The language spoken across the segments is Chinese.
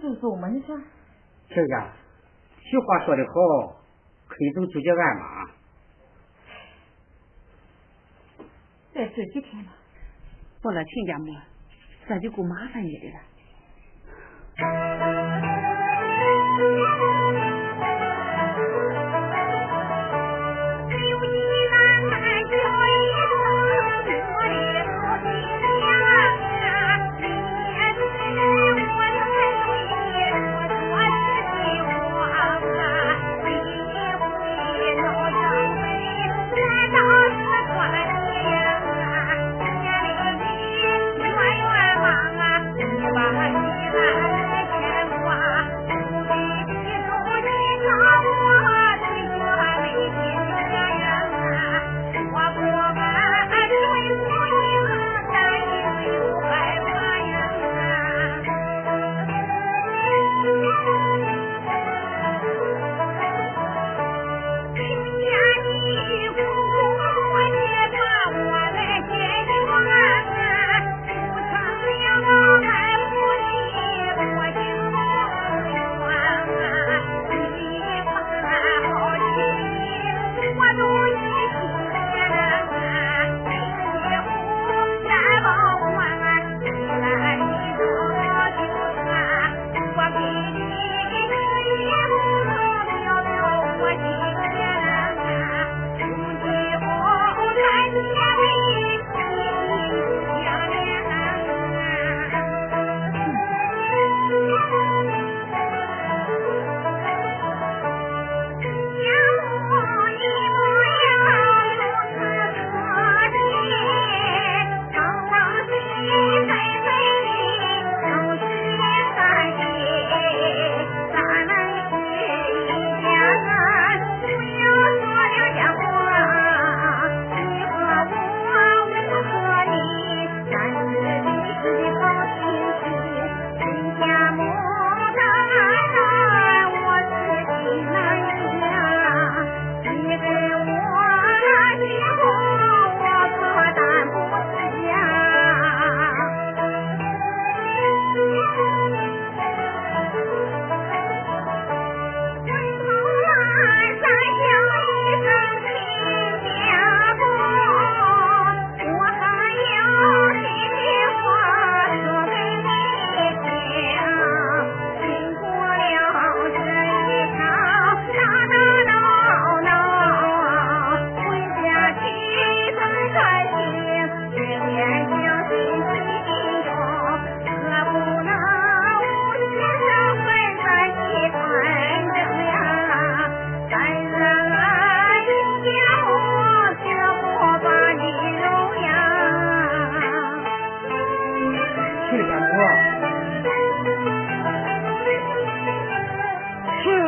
说走就走嘛，你说？亲家，俗话说得好，可以走就叫鞍马。再睡几天吧。到了亲家母，这就够麻烦你的了。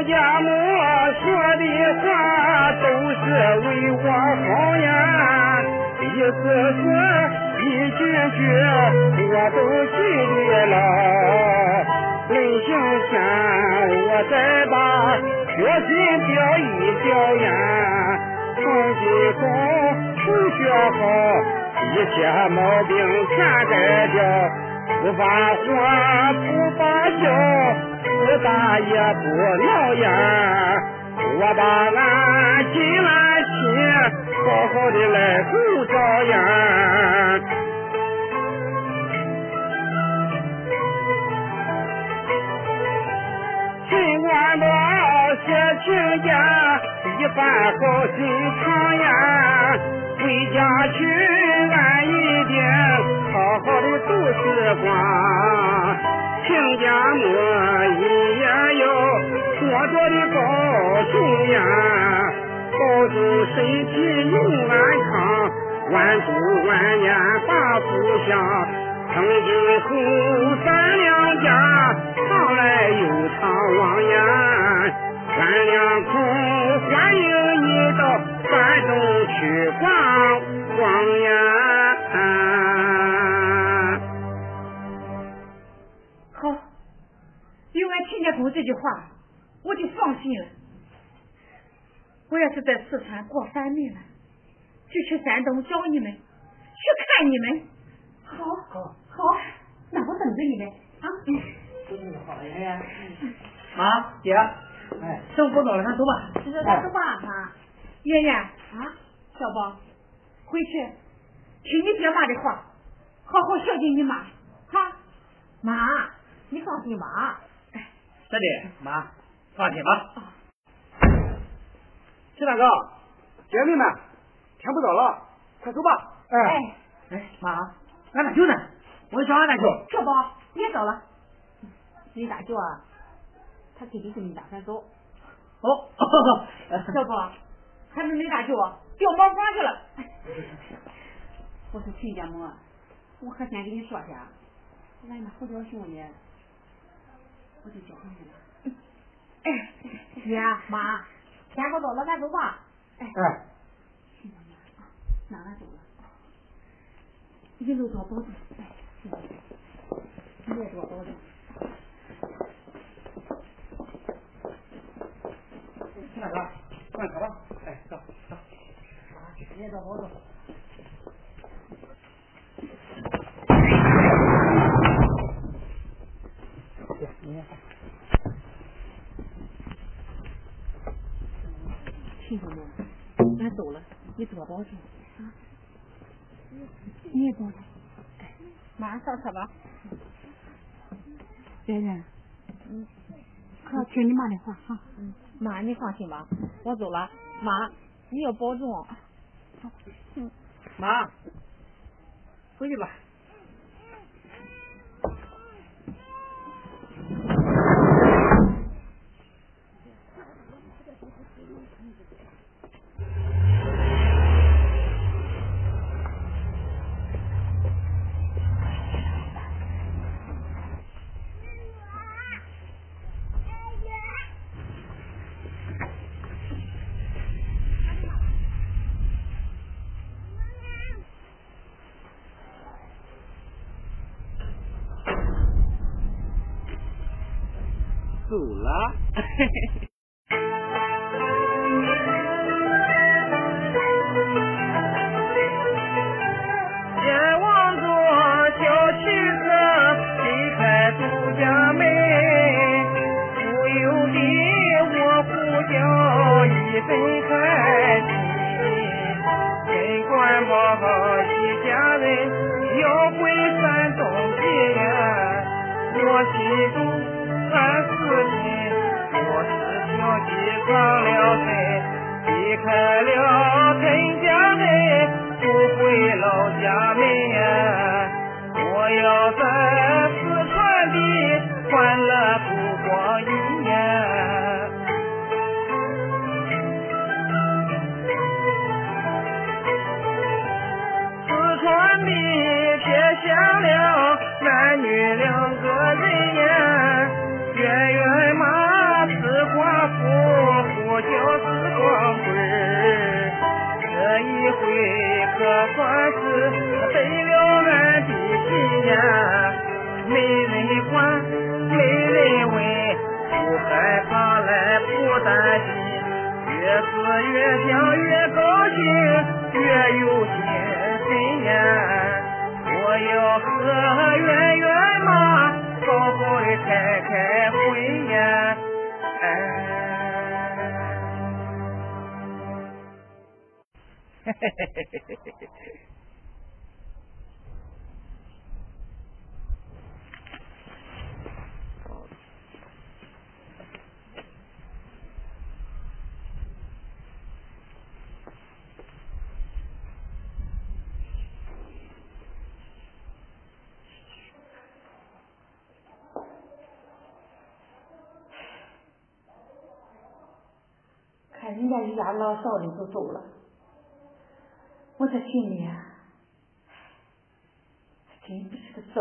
家母说的话都是为我好呀，意思是一句句我都记得了。临行前我再把决心表一表呀，从今后不学好，一切毛病全改掉，不发火不发笑。不打也不闹呀，我把俺亲俺亲好好的来护照呀。尽管我写亲家，一番好心肠呀，回家去安一点，好好的度时光。亲家母一也要多多的保重呀，保重身体永安康，万祝万年把福享。从今后咱两家常来又常往呀，咱两口欢迎是在四川过三年了，就去山东找你们，去看你们。好，好，好，那我等着你们啊。嗯，好爷妈姐，哎，生不早了，咱走吧。走吧哈。圆圆啊，小宝，回去听你爹妈的话，好好孝敬你妈，哈。妈，你放心吧。哎，三弟妈，放心吧。齐大哥，姐妹们，天不早了，快走吧。哎，哎，妈，俺大舅呢？我找俺大舅。小宝，别走了。你大舅啊，他肯定跟你打算走。哦，小宝，还没你大舅啊，掉茅房去了。我说亲家母，我可先跟你说下，俺那胡椒兄弟，我就交给你了。哎，爹妈，天不走了，咱走吧。哎，亲家母，那俺走了。一路多保重。哎，你也多保重。齐大哥，上车吧。哎，走走。你也多保重。亲家母，俺走了，你多保重啊！你也保重。妈，上车吧。圆圆，嗯，可听你妈的话哈。嗯，妈，你放心吧，我走了。妈，你要保重。嗯，妈，回去吧。走了。眼望着小汽车离开杜家门，不由得我呼叫一阵开心。尽管报一家人要回山东去呀，我心中。上了身，离开了陈家门，不回老家门。我要在四川的欢乐度过一年。四川的撇下了男女两个人算是得了俺的心呀！没人管，没人问，不害怕来不担心，越是越想越高兴，越有精神呀！我要和圆圆妈。好好的开开嘿嘿嘿嘿嘿嘿嘿！看人家一家老少的都走了。我在心里啊，真不是个滋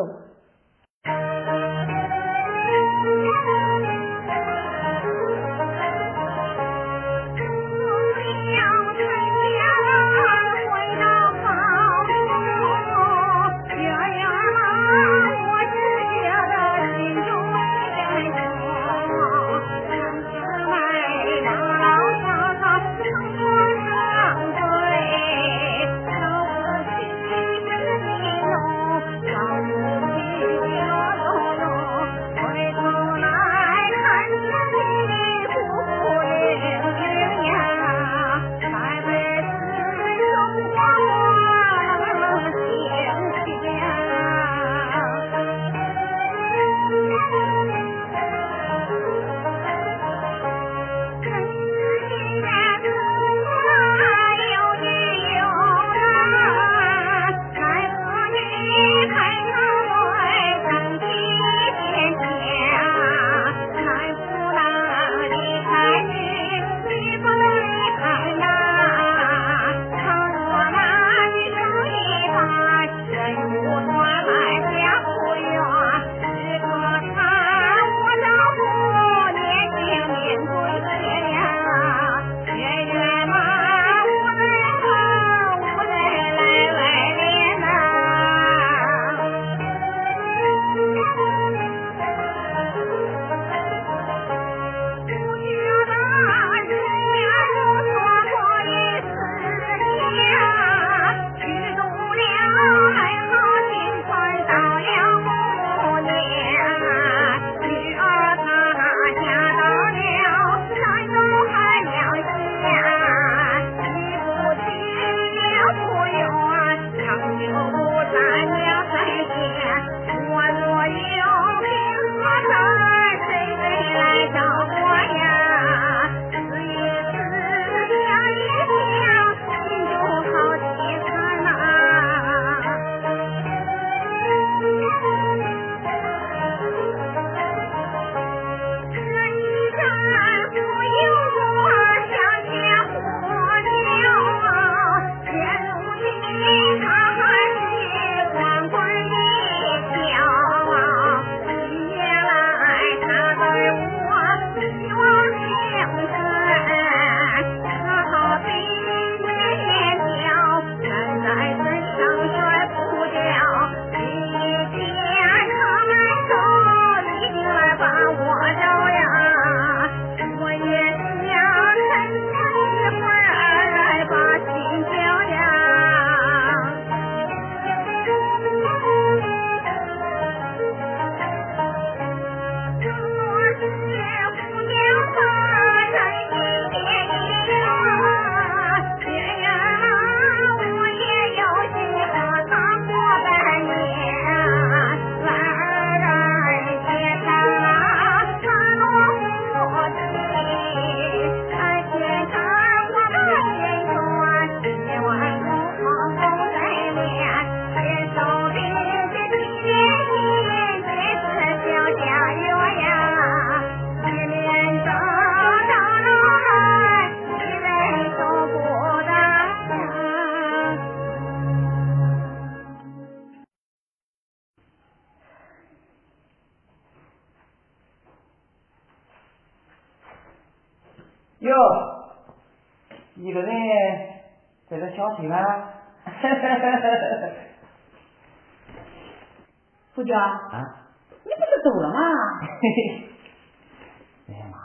啊，你不是走了吗？哎呀妈，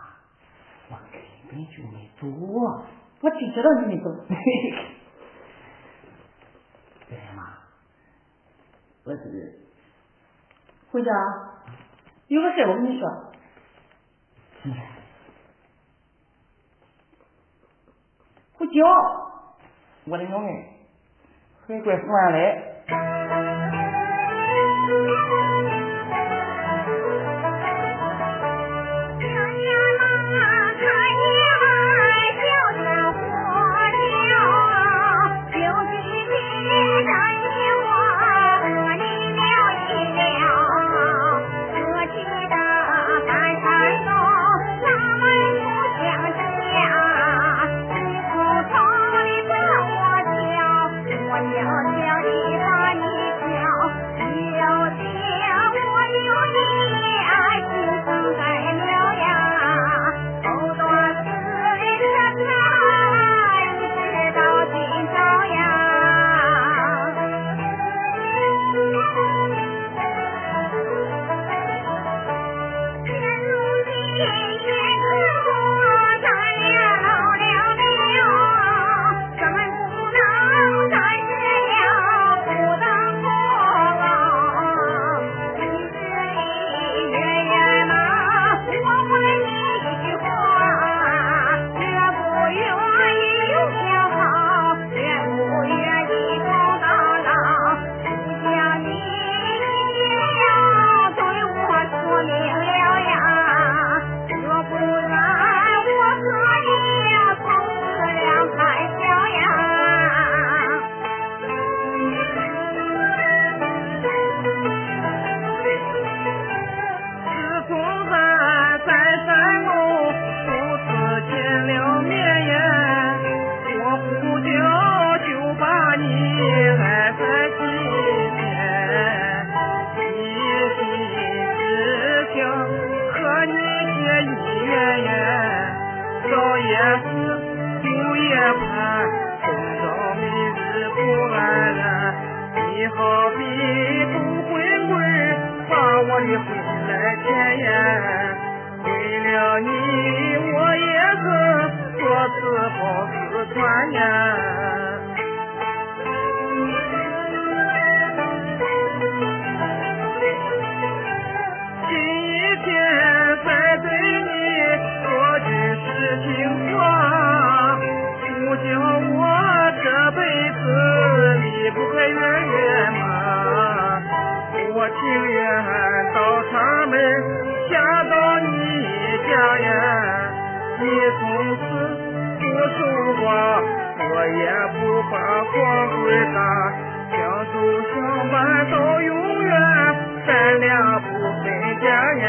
我根本就没走，我只知道你没走。嘿嘿，哎呀妈，我是回家，有个事我跟你说。什么事？胡娇，我的女儿，回归府上来。情愿到厂门下到你家呀，你从此不说话，我也不把光棍打，相守相伴到永远，咱俩不分家呀。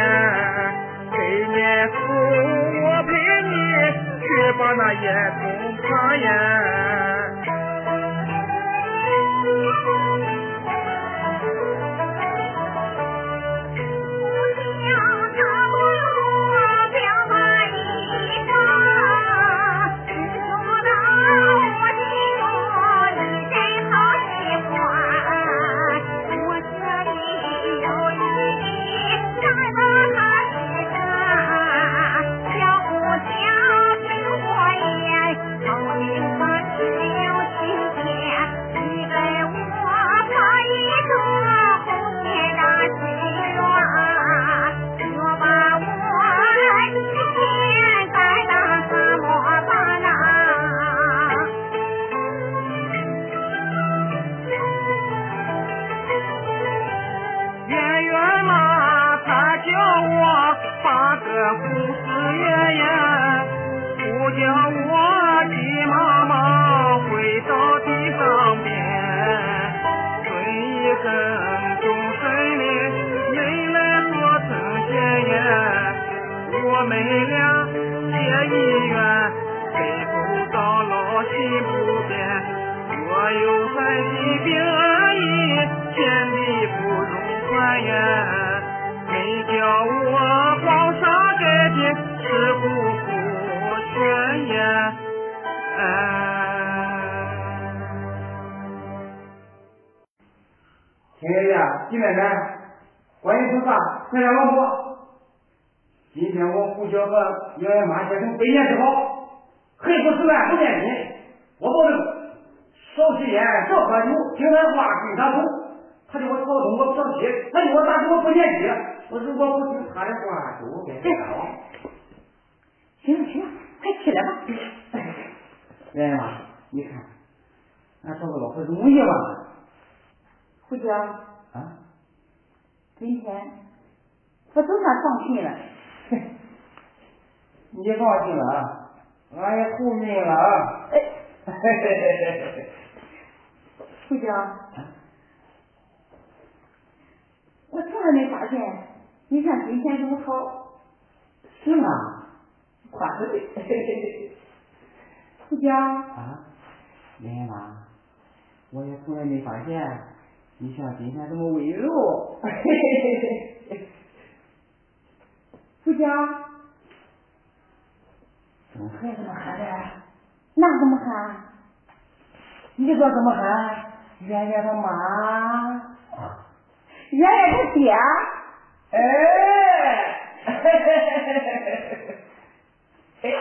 百年后我陪你去把那烟囱爬呀。叫我把个胡子爷爷不叫我急妈妈回到地上边尊一声众神灵能来做神仙我们俩结姻缘给不到老情不变若有三心病二意天地不容宽远金奶奶，欢迎吃饭，快点往过。今天我胡小和杨爷妈结成百年之好，黑不吃饭不见亲。我保证，少吸烟，少喝酒，听他话，跟他走。他叫我逃东，我小气；他叫我打工，我不念记。我如果不听他的话，就该别打我。行了行了，快起来吧。杨爷妈，你看，俺找个老婆容易吗？胡江。啊，今天我总算放心了。你放心了啊，俺也护命了啊！哎。胡江，我从来没发现你像今天这么好。是吗？夸的对。胡江。啊，莲莲妈，我也从来没发现。你像今天这么温柔，嘿嘿嘿嘿。胡江，怎么还这么喊的？那怎么喊？你说怎么喊？圆圆他妈，圆圆他爹。ええ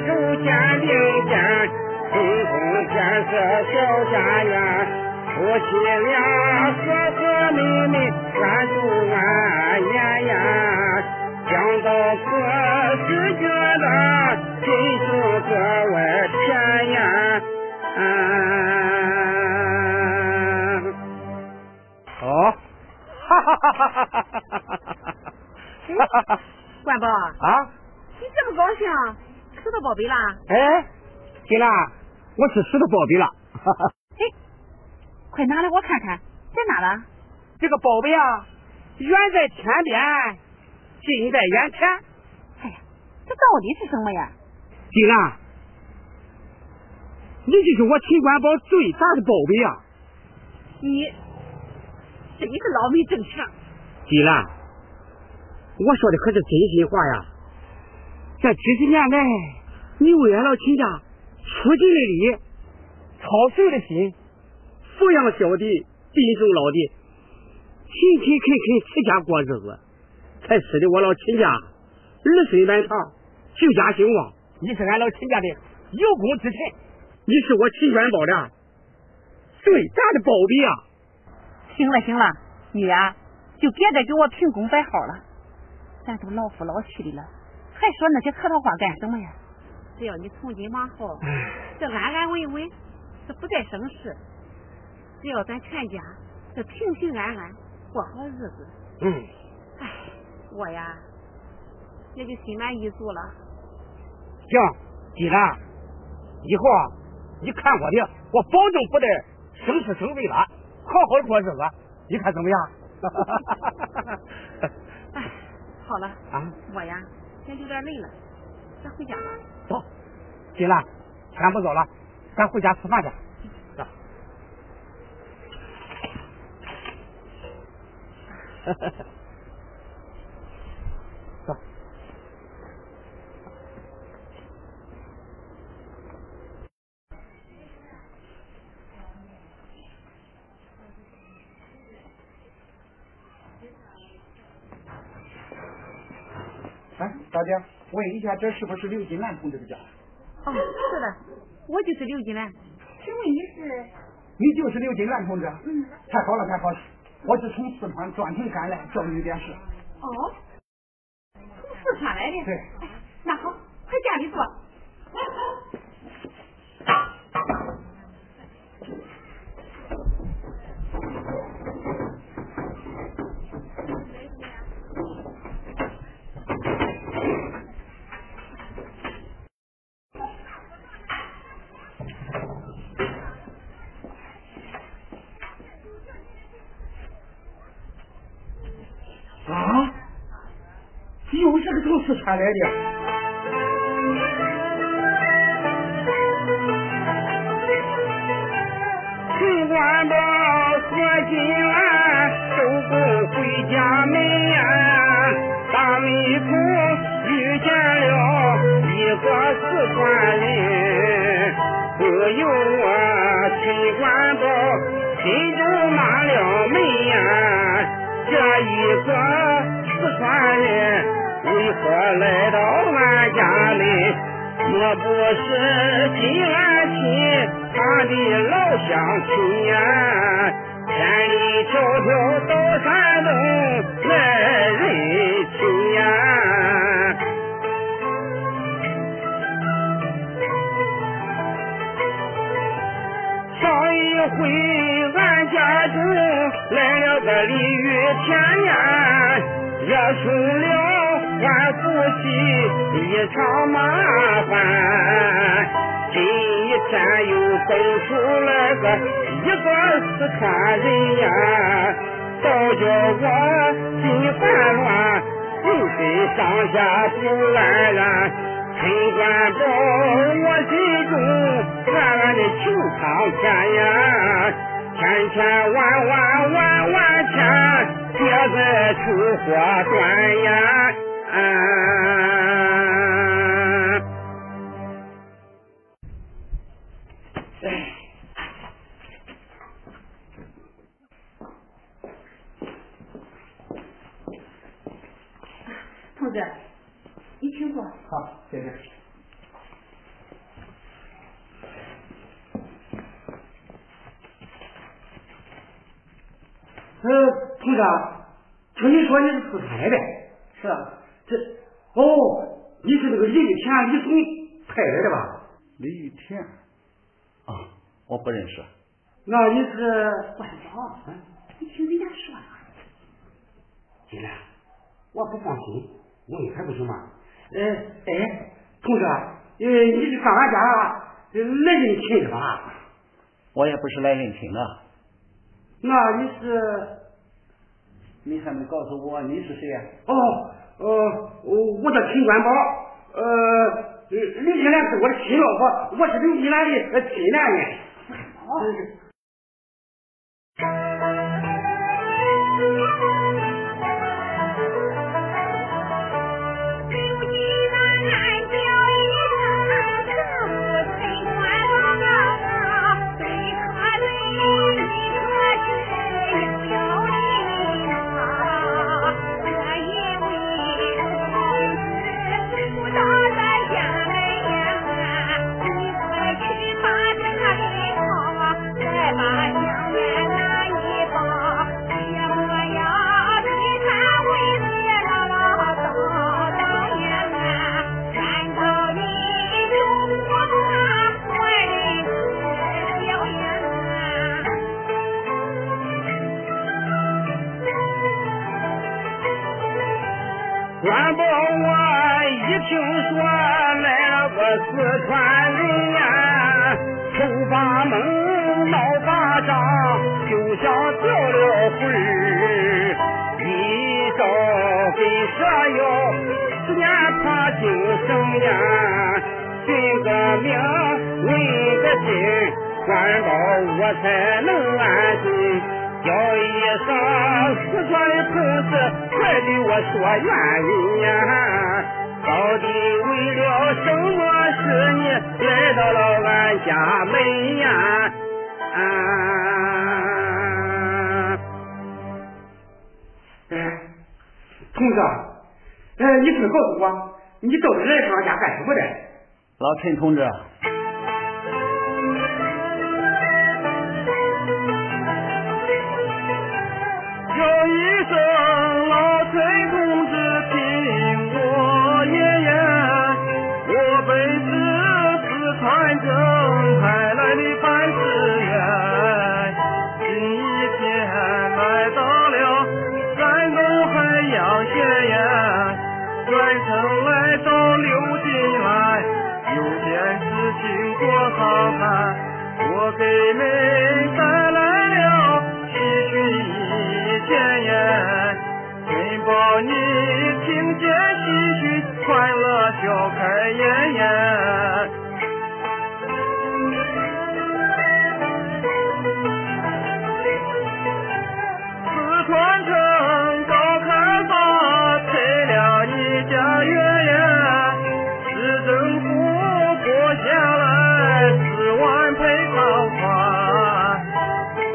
手携手肩并肩，共同建设小家园。夫妻俩和和美美，安度晚年呀。想到此时觉得心中格外甜呀。好，哈哈哈哈哈哈哈哈！关宝，啊，你这么高兴，吃到宝贝啦？哎，金兰，我是石头宝贝了。哈哈，嘿，快拿来我看看，在哪了？这个宝贝啊，远在天边，近在眼前。哎呀，这到底是什么呀？金兰，你就是我秦官宝最大的宝贝啊！你真是老没正事。金兰，我说的可是真心话呀。这几十年来，你为俺老秦家出尽了力，操碎了心，抚养小弟，尽守老弟，勤勤恳恳持家过日子，才使得我老秦家儿孙满堂，举家兴旺。你是俺老秦家的有功之臣，你是我秦元宝的最大的宝贝啊！行了行了，女儿就别再给我凭功摆号了，咱都老夫老妻的了，还说那些客套话干什么呀？只要你从今往后这安安稳稳，这不再生事，只要咱全家这平平安安过好日子，嗯，哎，我呀也就心满意足了。行，金兰，以后啊，你看我的，我保证不再生是生非了，好好过日子，你看怎么样？哎，好了啊，我呀也有点累了，咱回家吧。走，金兰，天不早了，咱回家吃饭去。走。走。哎，大姐，问一下，这是不是刘金兰同志的家？哦，是的，我就是刘金兰。请问你是？你就是刘金兰同志？嗯。太好了，太好了！我是从四川专程赶来，找你有点事。哦，从四川来的。对。哎，那好，快家里坐。四川来的。秦官宝和金兰收工回家门呀，大门口遇见了一个四川人，不由我秦官宝心中骂了门呀，这一个四川人为何来到俺家里？莫不是金兰亲他的老乡亲呀？千里迢迢到山东来认亲呀！上一回俺家中来了个鲤鱼田呀，惹出了夫妻一场麻烦。今天又蹦出来个一个四川人呀，倒叫我心烦乱，浑身上下不安然。陈官宝，我心中暗暗的求苍天呀，千千万万万万千，别再出祸端呀！同志，你请坐。好，谢谢。呃，同志，听你说你是出差的，是啊，这哦，你是那个李玉田李总派来的吧？李玉田啊，我不认识。那你是官宝，你听人家说了。金兰，我不放心，问还不行吗？哎，哎，同志，呃，你是上俺家来认亲的吧？我也不是来认亲的。那你是？你还没告诉我你是谁呀、哦，呃，我我叫秦官宝，呃，刘金兰是我的亲老婆，我是刘金兰的呃亲男人。哦。官四川人呀，头发蒙，脑发胀，就像掉了魂儿。一朝跟蛇妖，十年怕井绳呀，寻个名，问个亲，官保我才能安心。叫一声四川的同志，快对我说原因呀！到底为了什么事你来到了俺家门呀？啊！哎，同志，哎，你快告诉我，你到底来上俺家干什么的？老陈同志，笑开颜颜。传承高开发，拆了你家园呀！市政府拨下来十万赔偿款，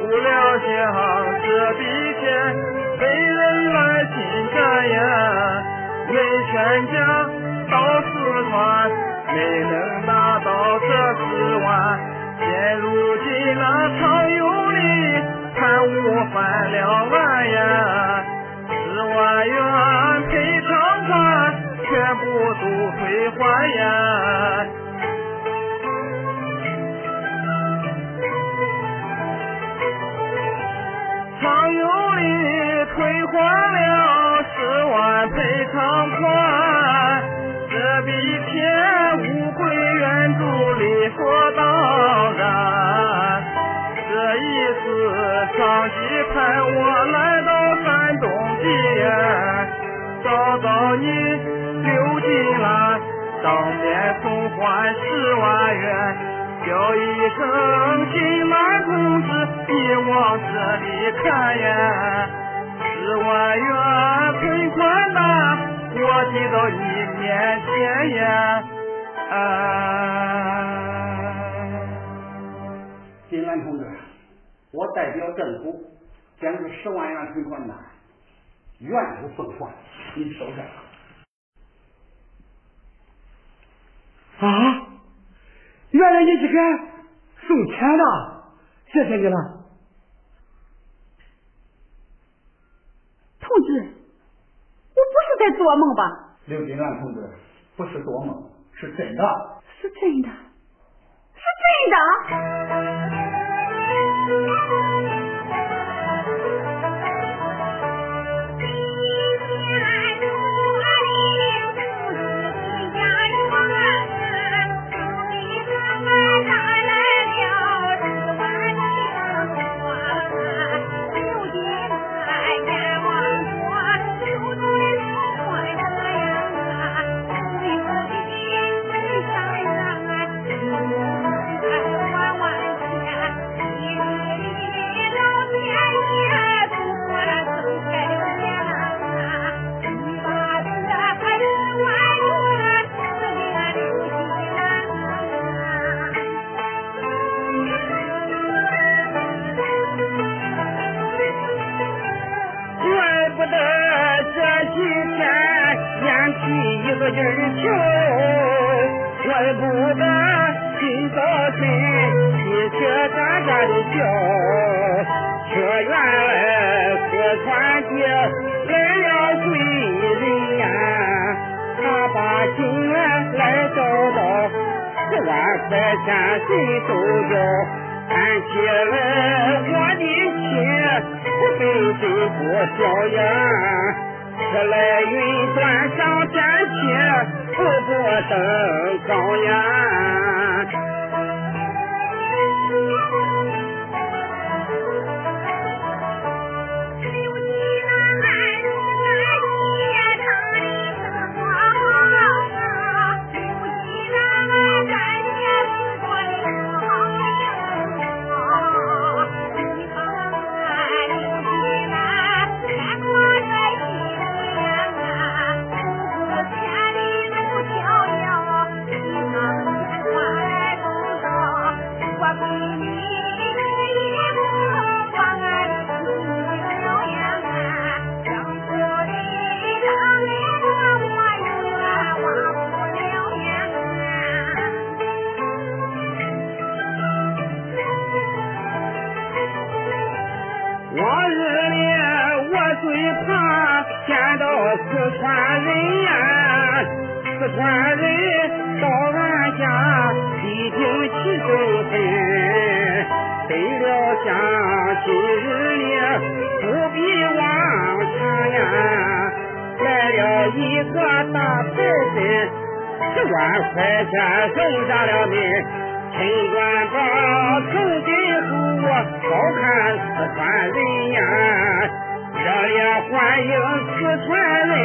不料想这笔钱没人。来侵占呀！为全家，没能拿到这十万，现如今那常有理。贪污翻了案呀，十万元赔偿款全部都退还呀。常有理退还了十万赔偿款，我来到山东济源，找到你刘金兰，当面送还十万元，叫一声金兰同志，你往这里看呀，十万元存款单，我递到你面前呀，啊。金兰同志，我代表政府将这十万元赔款单原部奉还，你收下。啊！原来你是给送钱的，谢谢你了，同志，我不是在做梦吧？刘金兰同志，不是做梦，是真的，是真的，是真的。तः 春官早，四季好，我好看四川人呀，热烈欢迎四川人，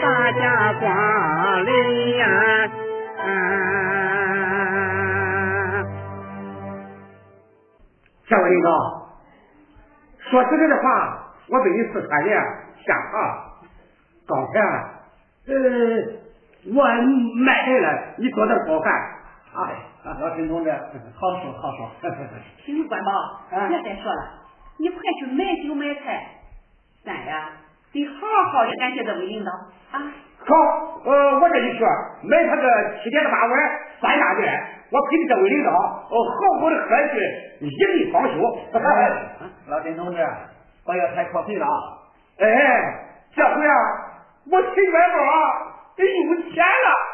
大家光临呀。下位领导，说实在的话，我对你四川人下哈，刚才呃我卖了，你做的好看。干啊！老陈同志，好说好说。行，关宝，别再说了，你快去买酒买菜，咱呀得好好的感谢这位领导啊。好，呃，我这就去，买他个七点八碗三大件，我陪着这位领导，哦，好好的喝一一力方休。老陈同志，不要太阔气了啊！哎，这回啊，我吃元宝啊，得有钱了。